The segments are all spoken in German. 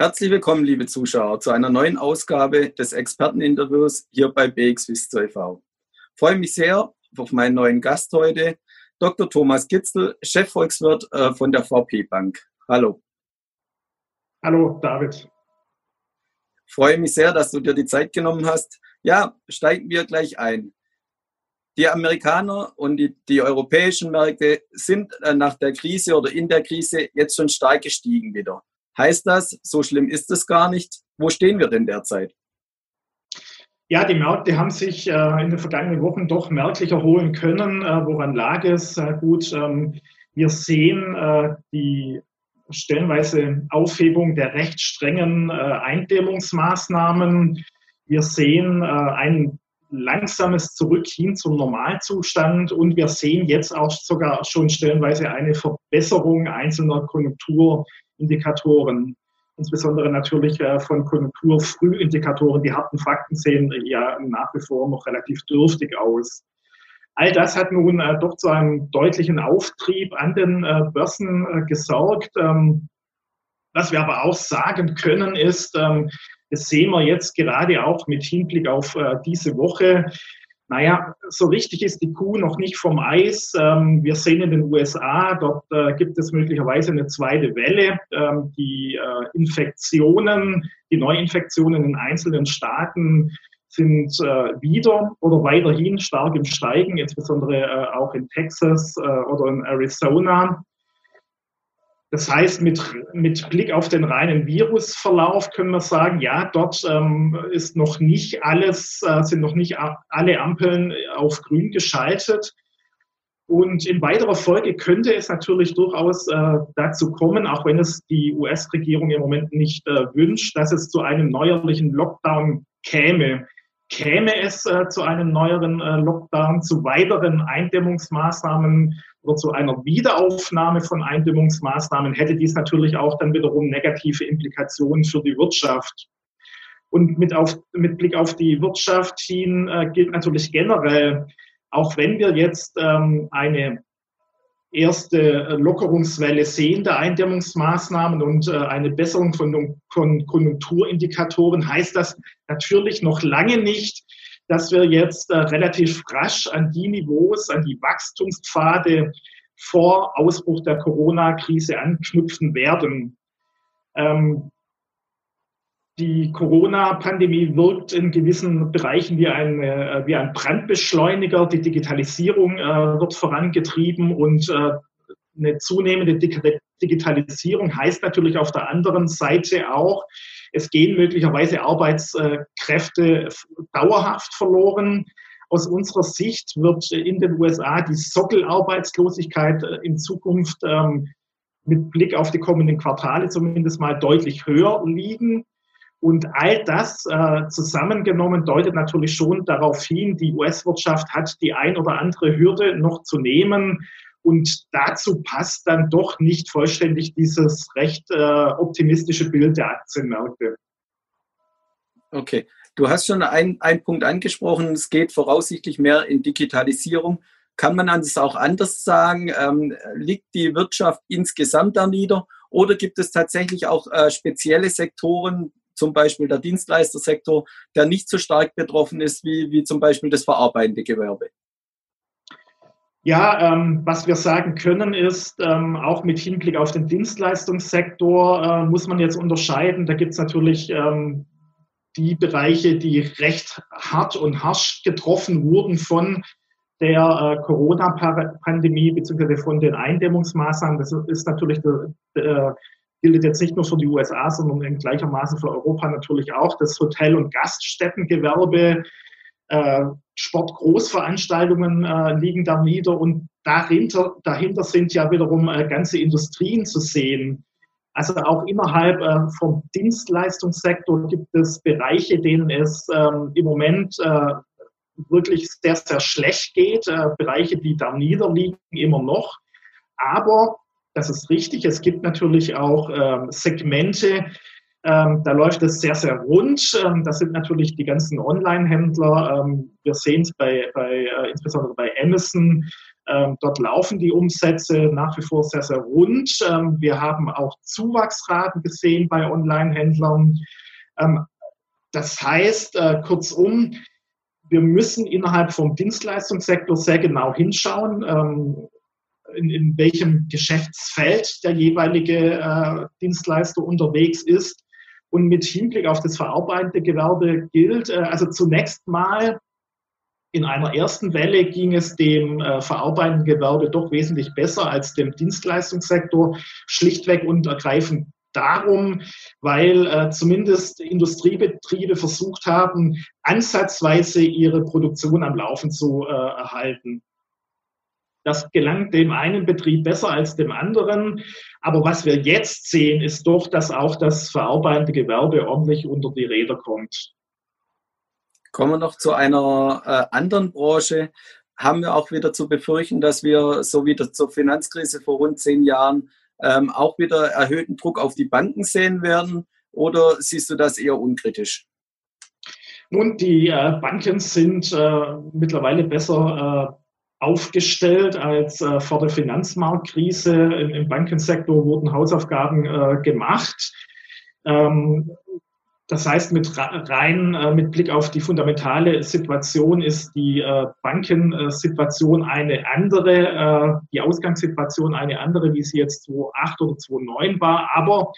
Herzlich willkommen, liebe Zuschauer, zu einer neuen Ausgabe des Experteninterviews hier bei BXWIS TV. Ich freue mich sehr auf meinen neuen Gast heute, Dr. Thomas Kitzel, Chefvolkswirt äh, von der VP Bank. Hallo. Hallo, David. Ich freue mich sehr, dass du dir die Zeit genommen hast. Ja, steigen wir gleich ein. Die Amerikaner und die, die europäischen Märkte sind äh, nach der Krise oder in der Krise jetzt schon stark gestiegen wieder. Heißt das, so schlimm ist es gar nicht? Wo stehen wir denn derzeit? Ja, die Märkte haben sich äh, in den vergangenen Wochen doch merklich erholen können. Äh, woran lag es? Äh, gut, ähm, wir sehen die stellenweise Aufhebung der recht strengen Eindämmungsmaßnahmen. Wir sehen äh, ein langsames Zurück hin zum Normalzustand und wir sehen jetzt auch sogar schon stellenweise eine Verbesserung einzelner Konjunktur Indikatoren, insbesondere natürlich äh, von Konjunkturfrühindikatoren. Die harten Fakten sehen ja nach wie vor noch relativ dürftig aus. All das hat nun äh, doch zu einem deutlichen Auftrieb an den äh, Börsen gesorgt. Ähm, was wir aber auch sagen können, ist, ähm, das sehen wir jetzt gerade auch mit Hinblick auf diese Woche, naja, so richtig ist die Kuh noch nicht vom Eis. Ähm, wir sehen in den USA, dort äh, gibt es möglicherweise eine zweite Welle. Ähm, die äh, Infektionen, die Neuinfektionen in einzelnen Staaten sind äh, wieder oder weiterhin stark im Steigen, insbesondere auch in Texas oder in Arizona. Das heißt, mit, mit Blick auf den reinen Virusverlauf können wir sagen, ja, dort ähm, ist noch nicht alles, äh, sind noch nicht alle Ampeln auf grün geschaltet. Und in weiterer Folge könnte es natürlich durchaus äh, dazu kommen, auch wenn es die US-Regierung im Moment nicht äh, wünscht, dass es zu einem neuerlichen Lockdown käme. Käme es äh, zu einem neueren äh, Lockdown, zu weiteren Eindämmungsmaßnahmen oder zu einer Wiederaufnahme von Eindämmungsmaßnahmen, hätte dies natürlich auch dann wiederum negative Implikationen für die Wirtschaft. Und mit, auf, mit Blick auf die Wirtschaft hin äh, gilt natürlich generell, auch wenn wir jetzt ähm, eine erste Lockerungswelle sehen der Eindämmungsmaßnahmen und äh, eine Besserung von, von Konjunkturindikatoren, heißt das natürlich noch lange nicht, dass wir jetzt äh, relativ rasch an die Niveaus, an die Wachstumspfade vor Ausbruch der Corona-Krise anknüpfen werden. Ähm, die Corona-Pandemie wirkt in gewissen Bereichen wie ein, äh, wie ein Brandbeschleuniger. Die Digitalisierung äh, wird vorangetrieben und äh, eine zunehmende Digitalisierung heißt natürlich auf der anderen Seite auch, es gehen möglicherweise Arbeitskräfte dauerhaft verloren. Aus unserer Sicht wird in den USA die Sockelarbeitslosigkeit in Zukunft ähm, mit Blick auf die kommenden Quartale zumindest mal deutlich höher liegen. Und all das äh, zusammengenommen deutet natürlich schon darauf hin, die US-Wirtschaft hat die ein oder andere Hürde noch zu nehmen. Und dazu passt dann doch nicht vollständig dieses recht äh, optimistische Bild der Aktienmärkte. Okay, du hast schon einen Punkt angesprochen, es geht voraussichtlich mehr in Digitalisierung. Kann man das auch anders sagen? Ähm, liegt die Wirtschaft insgesamt da nieder oder gibt es tatsächlich auch äh, spezielle Sektoren, zum Beispiel der Dienstleistersektor, der nicht so stark betroffen ist wie, wie zum Beispiel das verarbeitende Gewerbe? Ja, ähm, was wir sagen können ist, ähm, auch mit Hinblick auf den Dienstleistungssektor äh, muss man jetzt unterscheiden. Da gibt es natürlich ähm, die Bereiche, die recht hart und harsch getroffen wurden von der äh, Corona-Pandemie bzw. von den Eindämmungsmaßnahmen. Das ist natürlich, äh, gilt jetzt nicht nur für die USA, sondern in gleichermaßen für Europa natürlich auch. Das Hotel- und Gaststättengewerbe äh, Sportgroßveranstaltungen äh, liegen da nieder und dahinter, dahinter sind ja wiederum äh, ganze Industrien zu sehen. Also auch innerhalb äh, vom Dienstleistungssektor gibt es Bereiche, denen es ähm, im Moment äh, wirklich sehr, sehr schlecht geht, äh, Bereiche, die da niederliegen, immer noch. Aber das ist richtig, es gibt natürlich auch ähm, Segmente, ähm, da läuft es sehr, sehr rund. Ähm, das sind natürlich die ganzen Online-Händler. Ähm, wir sehen es bei, bei äh, insbesondere bei Amazon, Ähm, dort laufen die Umsätze nach wie vor sehr, sehr rund. Ähm, wir haben auch Zuwachsraten gesehen bei Online-Händlern. Ähm, das heißt, äh, kurzum, wir müssen innerhalb vom Dienstleistungssektor sehr genau hinschauen, in, in, welchem Geschäftsfeld der jeweilige äh, Dienstleister unterwegs ist. Und mit Hinblick auf das verarbeitende Gewerbe gilt, äh, also zunächst mal in einer ersten Welle ging es dem äh, verarbeitenden Gewerbe doch wesentlich besser als dem Dienstleistungssektor, schlichtweg und ergreifend darum, weil äh, zumindest Industriebetriebe versucht haben, ansatzweise ihre Produktion am Laufen zu äh, erhalten. Das gelang dem einen Betrieb besser als dem anderen. Aber was wir jetzt sehen, ist doch, dass auch das verarbeitende Gewerbe ordentlich unter die Räder kommt. Kommen wir noch zu einer äh, anderen Branche. Haben wir auch wieder zu befürchten, dass wir, so wie das zur Finanzkrise vor rund zehn Jahren, ähm, auch wieder erhöhten Druck auf die Banken sehen werden? Oder siehst du das eher unkritisch? Nun, die äh, Banken sind äh, mittlerweile besser äh, aufgestellt als äh, vor der Finanzmarktkrise. Im, Im, Bankensektor wurden Hausaufgaben äh, gemacht. Ähm, das heißt, mit rein äh, mit Blick auf die fundamentale Situation ist die äh, Bankensituation eine andere, äh, die Ausgangssituation eine andere, wie sie jetzt 2008 oder 2009 war. Aber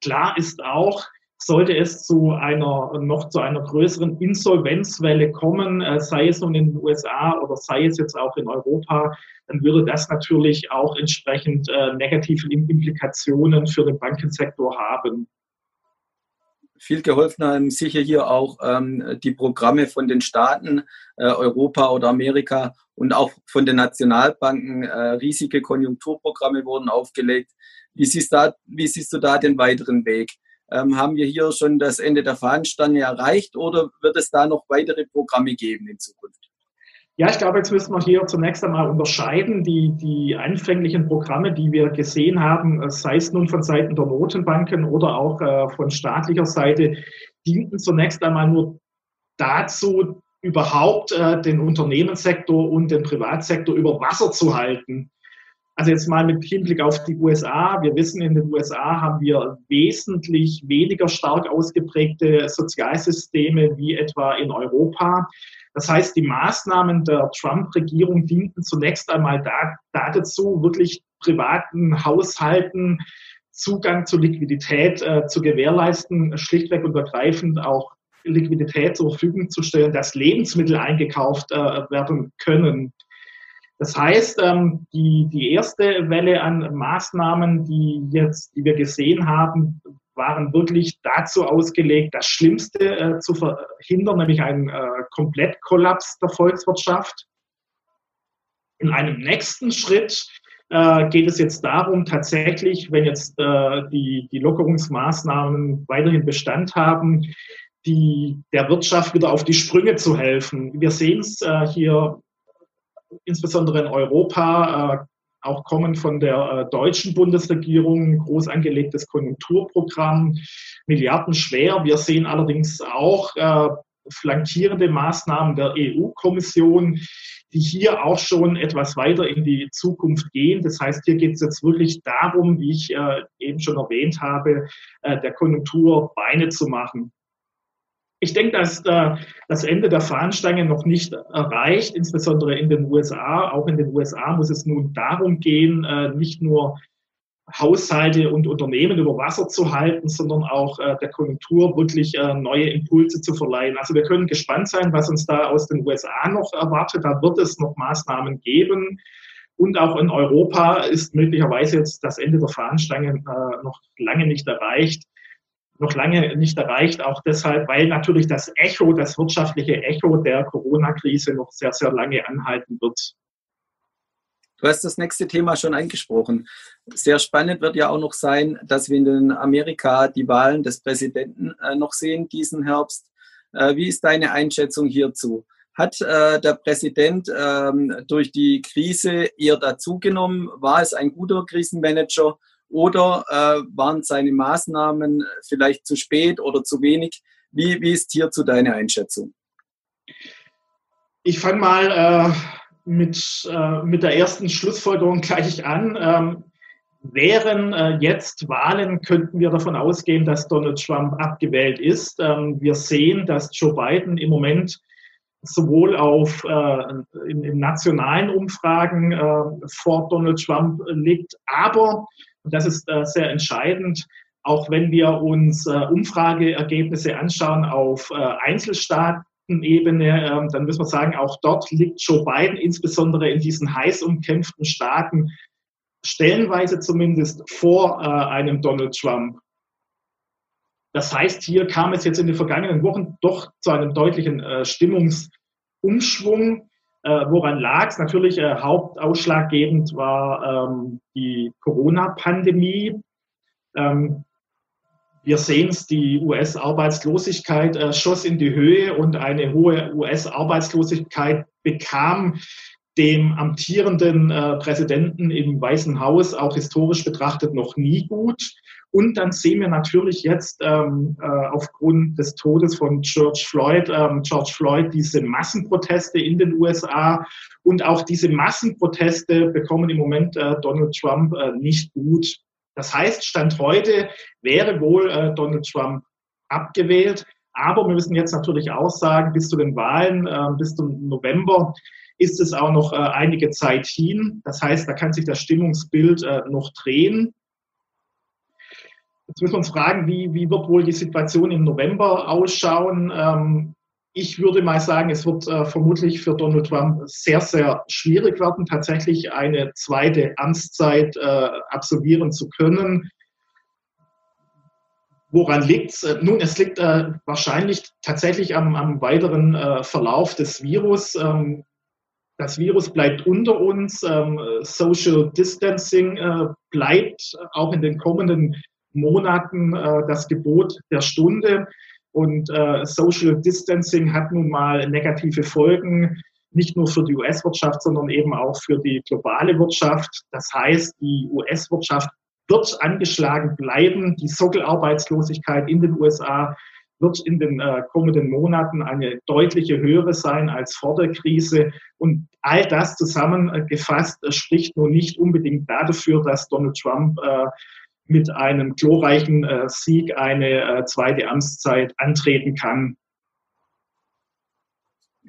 klar ist auch, sollte es zu einer noch zu einer größeren Insolvenzwelle kommen, sei es nun in den USA oder sei es jetzt auch in Europa, dann würde das natürlich auch entsprechend negative Implikationen für den Bankensektor haben viel geholfen haben sicher hier auch ähm, die Programme von den Staaten, äh, Europa oder Amerika und auch von den Nationalbanken. Äh, riesige Konjunkturprogramme wurden aufgelegt. Wie siehst, da, wie siehst du da den weiteren Weg? Ähm, haben wir hier schon das Ende der Fahnenstange erreicht oder wird es da noch weitere Programme geben in Zukunft? Ja, ich glaube, jetzt müssen wir hier zunächst einmal unterscheiden. Die, die anfänglichen Programme, die wir gesehen haben, äh, sei es nun von Seiten der Notenbanken oder auch äh, von staatlicher Seite, dienten zunächst einmal nur dazu, überhaupt äh, den Unternehmenssektor und den Privatsektor über Wasser zu halten. Also jetzt mal mit Hinblick auf die USA. Wir wissen, in den USA haben wir wesentlich weniger stark ausgeprägte Sozialsysteme wie etwa in Europa. Das heißt, die Maßnahmen der Trump-Regierung dienten zunächst einmal da, dazu, wirklich privaten Haushalten Zugang zu Liquidität äh, zu gewährleisten, schlichtweg und ergreifend auch Liquidität zur Verfügung zu stellen, dass Lebensmittel eingekauft äh, werden können. Das heißt, ähm, die, die erste Welle an Maßnahmen, die jetzt, die wir gesehen haben, waren wirklich dazu ausgelegt, das Schlimmste äh, zu verhindern, nämlich einen äh, Komplettkollaps der Volkswirtschaft. In einem nächsten Schritt äh, geht es jetzt darum, tatsächlich, wenn jetzt die, die Lockerungsmaßnahmen weiterhin Bestand haben, die, der Wirtschaft wieder auf die Sprünge zu helfen. Wir sehen es äh, hier insbesondere in Europa, äh, auch kommen von der äh, deutschen Bundesregierung, groß angelegtes Konjunkturprogramm, milliardenschwer. Wir sehen allerdings auch äh, flankierende Maßnahmen der EU-Kommission, die hier auch schon etwas weiter in die Zukunft gehen. Das heißt, hier geht es jetzt wirklich darum, wie ich eben schon erwähnt habe, der Konjunktur Beine zu machen. Ich denke, dass äh, das Ende der Fahnenstange noch nicht erreicht, insbesondere in den USA. Auch in den USA muss es nun darum gehen, äh, nicht nur Haushalte und Unternehmen über Wasser zu halten, sondern auch äh, der Konjunktur wirklich äh, neue Impulse zu verleihen. Also wir können gespannt sein, was uns da aus den USA noch erwartet. Da wird es noch Maßnahmen geben. Und auch in Europa ist möglicherweise jetzt das Ende der Fahnenstange äh, noch lange nicht erreicht noch lange nicht erreicht, auch deshalb, weil natürlich das Echo, das wirtschaftliche Echo der Corona-Krise noch sehr, sehr lange anhalten wird. Du hast das nächste Thema schon angesprochen. Sehr spannend wird ja auch noch sein, dass wir in Amerika die Wahlen des Präsidenten äh, noch sehen diesen Herbst. Äh, wie ist deine Einschätzung hierzu? Hat äh, der Präsident ähm, durch die Krise eher dazugenommen? War es ein guter Krisenmanager oder äh, waren seine Maßnahmen vielleicht zu spät oder zu wenig? Wie, wie ist hierzu deine Einschätzung? Ich fange mal äh, mit, äh, mit der ersten Schlussfolgerung gleich an. Ähm, wären äh, jetzt Wahlen, könnten wir davon ausgehen, dass Donald Trump abgewählt ist. Ähm, wir sehen, dass Joe Biden im Moment sowohl auf äh, in, in, nationalen Umfragen äh, vor Donald Trump liegt, aber, und das ist äh, sehr entscheidend, auch wenn wir uns äh, Umfrageergebnisse anschauen auf äh, Einzelstaatenebene, ähm, dann müssen wir sagen, auch dort liegt Joe Biden insbesondere in diesen heiß umkämpften Staaten stellenweise zumindest vor äh, einem Donald Trump. Das heißt, hier kam es jetzt in den vergangenen Wochen doch zu einem deutlichen äh, Stimmungsumschwung. Äh, woran lag es? Natürlich äh, hauptausschlaggebend war ähm, die Corona-Pandemie. Ähm, wir sehen es, die US-Arbeitslosigkeit äh, schoss in die Höhe und eine hohe US-Arbeitslosigkeit bekam dem amtierenden äh, Präsidenten im Weißen Haus auch historisch betrachtet noch nie gut. Und dann sehen wir natürlich jetzt ähm, äh, aufgrund des Todes von George Floyd, ähm, George Floyd, diese Massenproteste in den USA. Und auch diese Massenproteste bekommen im Moment äh, Donald Trump äh, nicht gut. Das heißt, Stand heute wäre wohl äh, Donald Trump abgewählt. Aber wir müssen jetzt natürlich auch sagen, bis zu den Wahlen, äh, bis zum November, ist es auch noch äh, einige Zeit hin. Das heißt, da kann sich das Stimmungsbild äh, noch drehen. Jetzt müssen wir uns fragen, wie, wie wird wohl die Situation im November ausschauen? Ähm, ich würde mal sagen, es wird äh, vermutlich für Donald Trump sehr, sehr schwierig werden, tatsächlich eine zweite Amtszeit äh, absolvieren zu können. Woran liegt es? Äh, nun, es liegt äh, wahrscheinlich tatsächlich am, am weiteren äh, Verlauf des Virus. Ähm, das Virus bleibt unter uns. Ähm, Social Distancing äh, bleibt auch in den kommenden Monaten äh, das Gebot der Stunde. Und äh, Social Distancing hat nun mal negative Folgen, nicht nur für die US-Wirtschaft, sondern eben auch für die globale Wirtschaft. Das heißt, die US-Wirtschaft wird angeschlagen bleiben. Die Sockelarbeitslosigkeit in den USA wird in den äh, kommenden Monaten eine deutliche höhere sein als vor der Krise. Und all das zusammengefasst äh, spricht nun nicht unbedingt dafür, dass Donald Trump äh, mit einem glorreichen äh, Sieg eine äh, zweite Amtszeit antreten kann.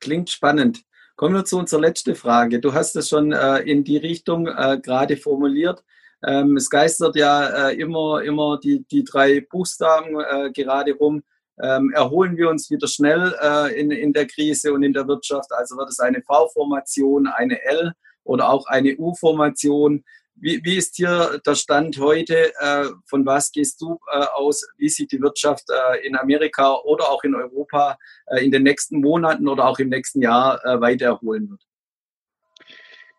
Klingt spannend. Kommen wir zu unserer letzten Frage. Du hast es schon äh, in die Richtung gerade formuliert. Ähm, es geistert ja immer, immer die, die drei Buchstaben gerade rum ähm, erholen wir uns wieder schnell äh, in, in der Krise und in der Wirtschaft. Also wird es eine V-Formation, eine L oder auch eine U-Formation. Wie, wie, ist hier der Stand heute? Äh, von was gehst du äh, aus? Wie sich die Wirtschaft äh, in Amerika oder auch in Europa äh, in den nächsten Monaten oder auch im nächsten Jahr äh, weiter erholen wird?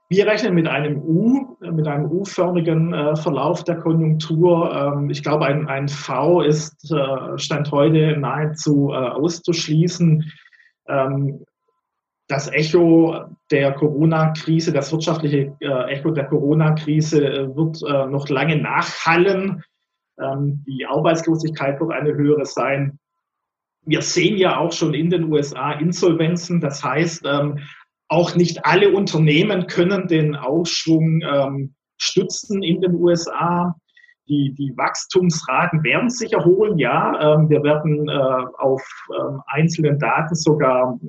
Wir rechnen mit einem U, mit einem U-förmigen äh, Verlauf der Konjunktur. Ähm, ich glaube, ein, ein V ist äh, Stand heute nahezu äh, auszuschließen. Ähm, das Echo der Corona-Krise, das wirtschaftliche äh, Echo der Corona-Krise äh, wird äh, noch lange nachhallen. Ähm, die Arbeitslosigkeit wird eine höhere sein. Wir sehen ja auch schon in den USA Insolvenzen. Das heißt, ähm, auch nicht alle Unternehmen können den Aufschwung ähm, stützen in den USA. Die, die Wachstumsraten werden sich erholen, ja. Wir werden auf einzelnen Daten sogar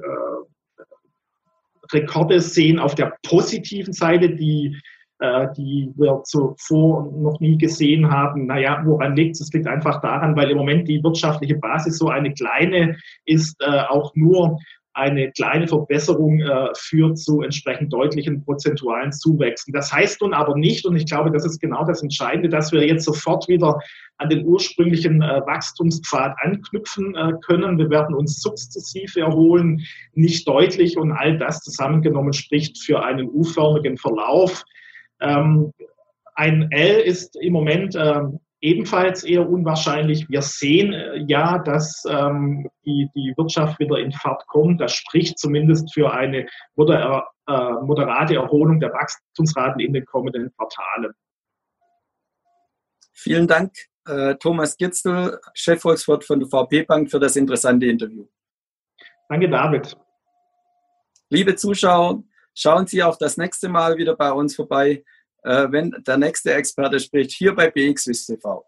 Rekorde sehen auf der positiven Seite, die, äh, die wir zuvor noch nie gesehen haben. Naja, woran liegt es? Es liegt einfach daran, weil im Moment die wirtschaftliche Basis so eine kleine ist, äh, auch nur eine kleine Verbesserung äh, führt zu entsprechend deutlichen prozentualen Zuwächsen. Das heißt nun aber nicht, und ich glaube, das ist genau das Entscheidende, dass wir jetzt sofort wieder an den ursprünglichen äh, Wachstumspfad anknüpfen äh, können. Wir werden uns sukzessiv erholen, nicht deutlich und all das zusammengenommen spricht für einen U-förmigen Verlauf. Ähm, ein L ist im Moment ähm, ebenfalls eher unwahrscheinlich. Wir sehen äh, ja, dass ähm, die, die Wirtschaft wieder in Fahrt kommt. Das spricht zumindest für eine moder äh, moderate Erholung der Wachstumsraten in den kommenden Quartalen. Vielen Dank, äh, Thomas Gitzel, Chefvolkswirt von der VP Bank, für das interessante Interview. Danke, David. Liebe Zuschauer, Schauen Sie auch das nächste Mal wieder bei uns vorbei, wenn der nächste Experte spricht, hier bei BXWIST TV.